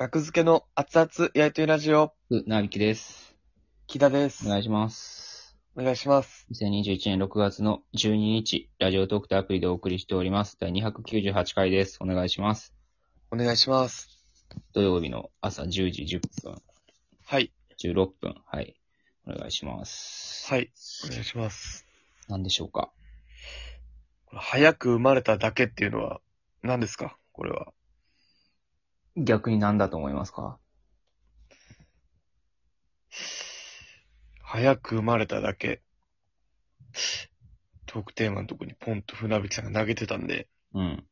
学付けの熱々焼いてるラジオ、う、なびきです。木田です。お願いします。お願いします。2021年6月の12日、ラジオトークとアプリでお送りしております。第298回です。お願いします。お願いします。土曜日の朝10時10分、はい。16分。はい。お願いします。はい。お願いします。何でしょうか？早く生まれただけっていうのは何ですか？これは。逆に何だと思いますか？早く生まれただけ。トークテーマのとこにポンと船引さんが投げてたんで。うん。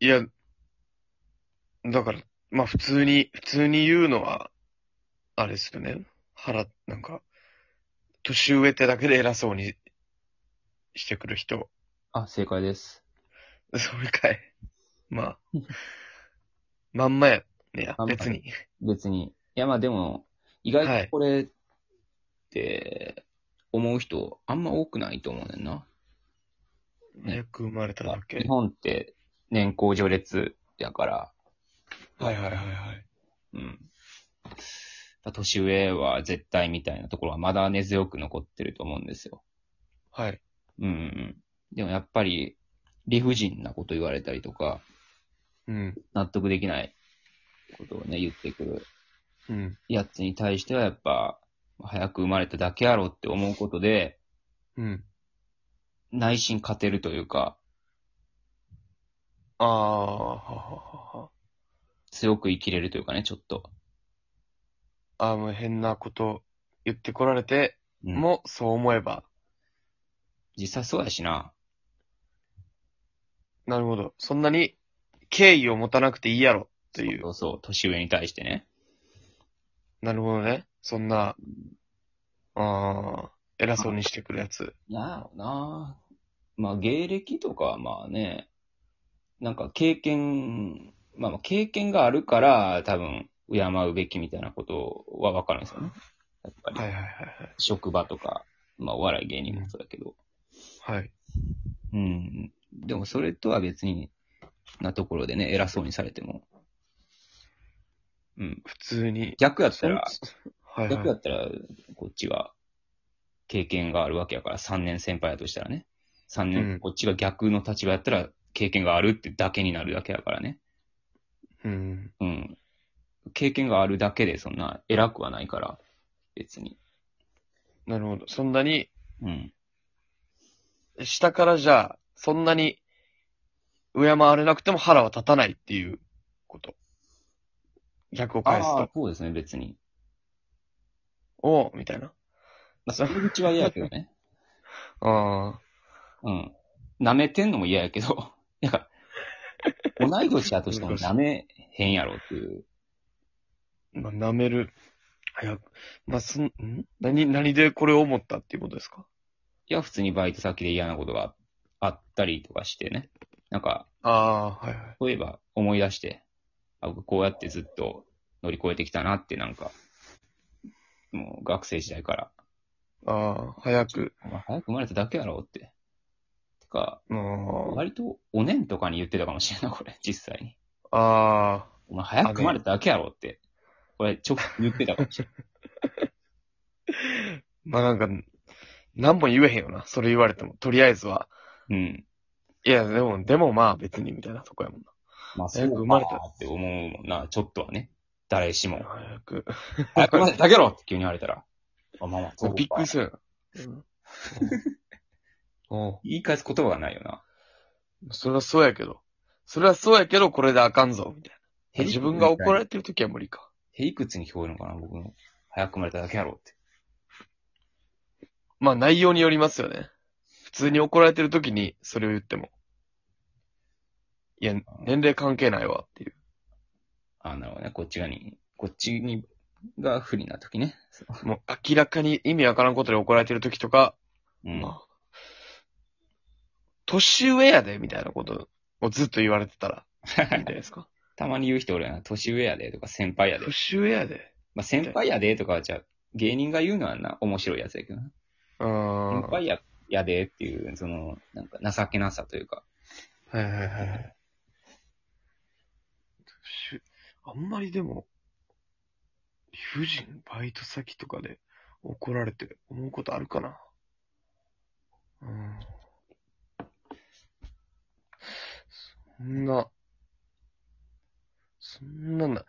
いや、だから、まあ普通に、普通に言うのは、あれですよね。腹、なんか、年上ってだけで偉そうにしてくる人。あ、正解です。それかい。まあ。まんまや。ねやまんま、別に。別に。いや、まあでも、意外はいとこれって、思う人、あんま多くないと思うねんな。早く生まれただけ日。本って年功序列やから、はいはいはいはい。うん。年上は絶対みたいなところはまだ根強く残ってると思うんですよ。はい。うん。でもやっぱり理不尽なこと言われたりとか、うん。納得できないことをね、言ってくるうん。やつに対してはやっぱ、早く生まれただけやろって思うことで、うん。内心勝てるというか、ああ、はははは。強く生きれるというかね、ちょっと。ああ、もう変なこと言ってこられて、うんもそう思えば。実際そうやしな。なるほど。そんなに敬意を持たなくていいやろという。そうそう、年上に対してね。なるほどね。そんな、ああ、偉そうにしてくるやつ。なんやろなまあ、芸歴とかはまあね、なんか経験、まあまあ経験があるから多分敬うべきみたいなことはわかるんですよね。やっぱり、はいはいはい職場とか、まあお笑い芸人もそうだけど。はい。はい。うん。でもそれとは別になところでね、偉そうにされても。うん。普通に。逆やったら、はいはい。逆やったら、こっちが経験があるわけやから、3年先輩やとしたらね。3年、うんこっちが逆の立場やったら、経験があるってだけになるだけやからね。うん。うん。経験があるだけでそんな偉くはないから、別に。なるほど。そんなに、うん。下からじゃあ、そんなに、敬われなくても腹は立たないっていうこと。逆を返すああと、、そうですね、別に。おうみたいな。まあ、その口は嫌やけどね。あうん。舐めてんのも嫌やけど、なんか、同い年やとしても舐めへんやろっていう。あ、まあ、舐める。早く。まあ、そん、ん？何、何でこれを思ったっていうことですか？いや、普通にバイト先で嫌なことがあったりとかしてね。なんか、ああ、はいはい。そういえば思い出して、あ、僕こうやってずっと乗り越えてきたなってなんか、もう学生時代から、ああ、早く。お前早く生まれただけやろって。てか、あ割とおねんとかに言ってたかもしれんない、これ、実際に。あ、ああ、お前早く生まれただけやろって。これ、ちょ言ってたかもしれん。まあなんか、何も言えへんよな。それ言われても。とりあえずは。うん。いや、でも、でもまあ別にみたいなとこやもんな。まあ、早く生まれたそうかって思うもんな、ちょっとはね。誰しも。早く。早く生まれただけやろって急に言われたら。あ、まあまあ、そうかびっくりする。うんおう 言い返す言葉がないよな。それはそうやけど。それはそうやけど、これであかんぞ、みたいな。自分が怒られてる時は無理か。へいくつに聞こえるのかな、僕の。早く生まれただけやろって。まあ内容によりますよね。普通に怒られてる時にそれを言っても。いや、年齢関係ないわっていう。あ、なるほどね。こっち側に、こっちに、が不利な時ね。もう明らかに意味わからんことで怒られてる時とか、うん。まあ、年上やで、みたいなことをずっと言われてたら、いいんじゃないですか。たまに言う人おるやな。年上やでとか先輩やで。年上やで。まあ、先輩やでとかはじゃあ、芸人が言うのはな、面白いやつやけどな。うーん。先輩や、やでっていう、その、なんか情けなさというか。はいはいはい。あんまりでも、理不尽、バイト先とかで怒られて思うことあるかな。うん。そんな、そんなな、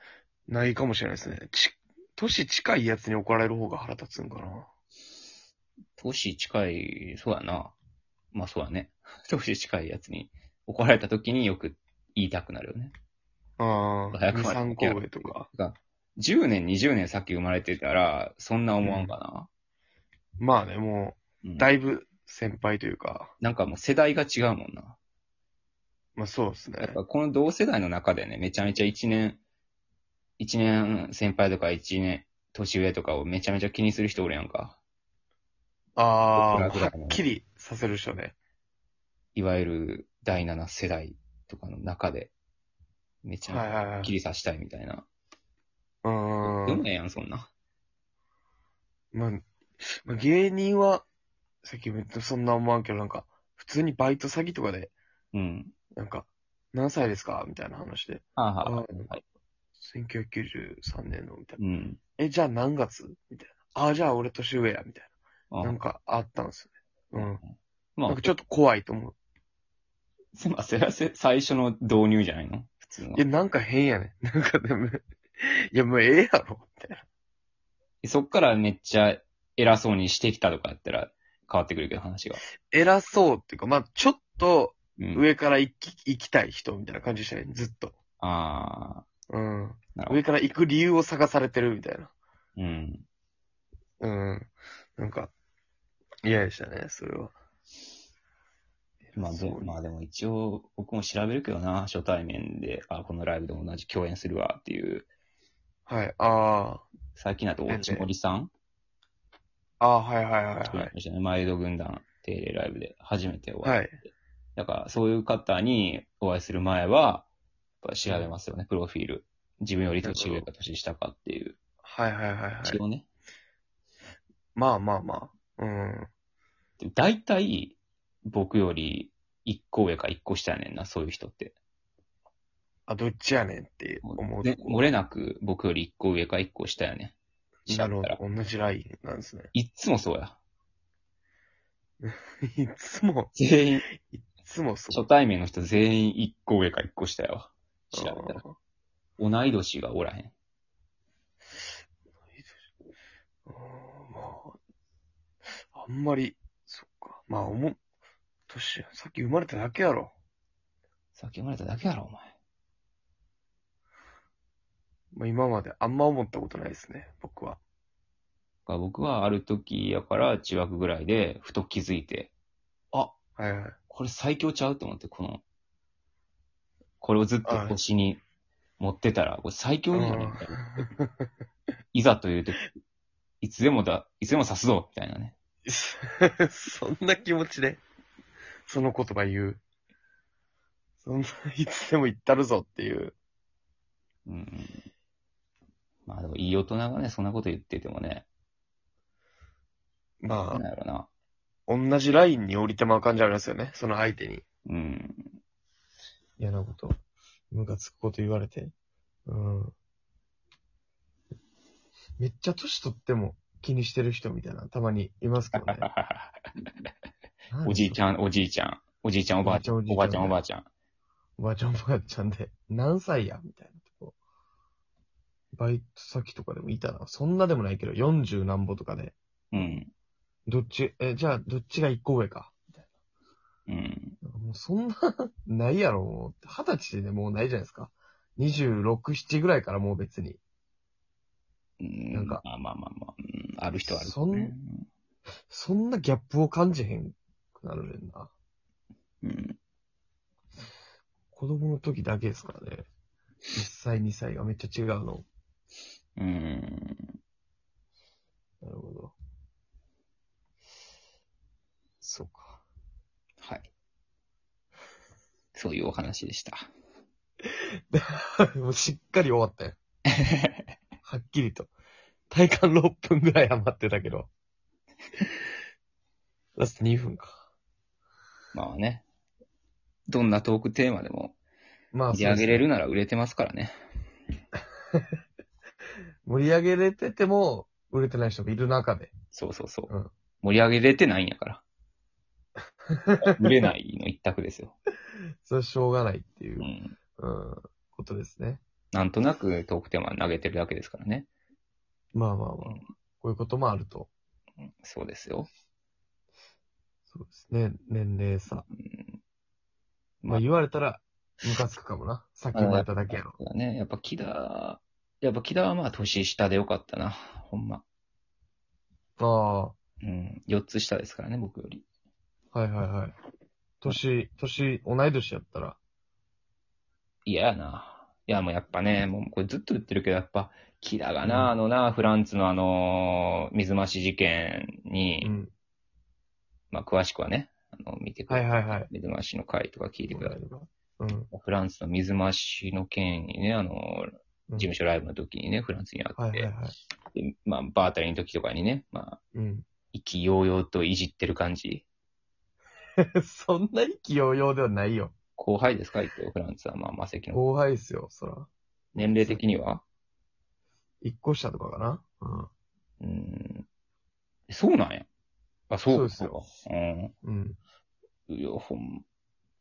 ないかもしれないですね。ち、年近いやつに怒られる方が腹立つんかな。年近い、そうやな。まあそうやね。年近いやつに怒られた時によく言いたくなるよね。ああ、2、早くは3個上とか。10年、20年先生まれてたら、そんな思わんかまあね、もう、だいぶ先輩というか、なんかもう世代が違うもんな。まあそうですねやっ。ぱこの同世代の中でね、めちゃめちゃ1年、1年先輩とか1年年上とかをめちゃめちゃ気にする人おるやんか。ああ、僕らぐらのはいっきりさせる人ね。いわゆる第7世代とかの中で、めちゃめちゃはいはいはい。切りさしたいみたいな。うーん。どんなんやん、そんな。まあ、まあ、芸人は、さっきも言ったそんな思わんけど、なんか、普通にバイト先とかで、うん。なんか、何歳ですか？みたいな話で。はあ、あはあ、あはい。1993年の、みたいな。うん。え、じゃあ何月？みたいな。ああ、じゃあ俺年上や、みたいな。んかあったんですよね。うん。まあなんか、ちょっと怖いと思う。まあ、それはせ最初の導入じゃないの？普通のいや、。なんか変やねん。なんかでも、いや、もうええやろ、みたいな。そっからめっちゃ偉そうにしてきたとかやったら変わってくるけど、話が。偉そうっていうか、まあちょっとうん。上から行き、行きたい人みたいな感じでしたね、ずっと。あうん。あ、なるほど。上から行く理由を探されてるみたいな。うん。うん。なんか、嫌でしたね、それは。まあでそうまあでも一応僕も調べるけどな、初対面で、あ、このライブで同じ共演するわっていう、はい。あ最近だと大地森さん、あ。ああ、はいはいはいはい。ね。マイルド軍団定例ライブで初めてお会いはい。だから、そういう方にお会いする前は、やっぱ調べますよね、プロフィール。自分より年上か年下かっていう。はいはいはいはい一。応ね。まあまあまあ。うん。で大体、僕より一個上か一個下やねんな、そういう人って。あ、どっちやねんっても思うとで漏れなく僕より一個上か一個下やねん。なるほど。同じラインなんですね。いっつもそうや。いつも、全員、いつもそう。初対面の人全員一個上か一個下やわ。調べたら。あ同い年がおらへん。ーまあ、あんまり、そっか。まあ、思う、年、さっき生まれただけやろ。さっき生まれただけやろ、お前。まあ、今まであんま思ったことないですね、僕は。だから僕はある時やから中学ぐらいで、ふと気づいて、あ、はいはい。これ最強ちゃうと思って、この、これをずっと腰に持ってたら、これ最強じゃねみたいな。いざというとき、いつでもだ、いつでも刺すぞみたいなね。そんな気持ちで、その言葉言う。そんな、いつでも言ったるぞっていう。うん。まあでもいい大人がね、そんなこと言っててもね、まなんやろな。あ、同じラインに降りてまう感じありますよね、その相手に。うん。嫌なこと、ムカつくこと言われて。うん。めっちゃ年取っても気にしてる人みたいな、たまにいますけどね。おじいちん。ゃん、おじいちゃん、おじいちゃん、おばあちゃん、おばあちゃん、おばあちゃん。おばあちゃんおばあちゃんで、何歳やみたいなとこ。バイト先とかでもいたな。そんなでもないけど、40何歩とかで、うん。どっち、え、じゃあ、どっちが一個上かみたいうん。な。もうそんな、ないやろ、もう。二十歳でもうないじゃないですか。26、7ぐらいからもう別に。うんなんかまあまあまあまあ、うんある人はある、ね。そんそんなギャップを感じへんくなるねんな。うん。子供の時だけですからね。1歳、2歳がめっちゃ違うの。うん。なるほど。そうか。はい。そういうお話でした。もうしっかり終わったよ。はっきりと。体感6分ぐらい余ってたけど。ラスト2分か。まあね。どんなトークテーマでもまあ、取り上げれる。るなら売れてますからね。盛り上げれてても、売れてない人もいる中で。そうそうそう。うん盛り上げれてないんやから。売れないの一択ですよ。それはしょうがないっていうう、ん。うん、ことですね。なんとなくトークテーマ投げてるだけですからね。まあまあまあ、うんこういうこともあると。うんそうですよ。そうですね。年齢差。うんまあ言われたら、ムカつくかもな。さっき言われただけやろ。だね。やっぱ木田、やっぱ木田はまあ年下でよかったな。ほんま。あうん。4つ下ですからね、僕より。あ、はいはいはい。年、年、同い年やったら。嫌やな。いや、もうやっぱね、もうこれずっと言ってるけど、やっぱ、木田がな、うんあのな、フランツのあの、水増し事件に、うん。まあ詳しくはね、あの、見てくはださい。いはいはい。水増しの回とか聞いてください。うん。フランスの水増しの件にね、あの、うん事務所ライブの時にね、フランスに会って、はいはいはい。でまあ、バータリーの時とかにね、まあ、うん。意気揚々といじってる感じ。そんな意気揚々ではないよ。後輩ですか一応、フランスは。まあ、魔石の。後輩ですよ、そら。年齢的には？一個下とかかな？うん。うーん。そうなんや。あ、そうそうですよ。うん。うん。いや、ほん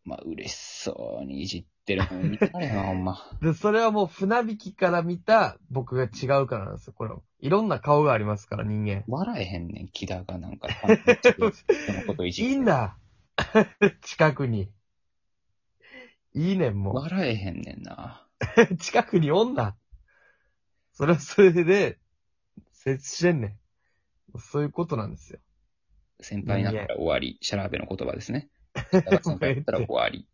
ま、嬉しそうにいじってるの見てられへんわ、ほんま。で、それはもう船引きから見た僕が違うからなんですよ。これは。いろんな顔がありますから、人間。笑えへんねん、木田がなんか、人のこといじって。いいんだ 近くに。いいねん、も笑えへんねんな。う。近くにおんな。それはそれで、成立してんねん。そういうことなんですよ。先輩になったら終わり。シャラーベの言葉ですね。先輩だったら終わり。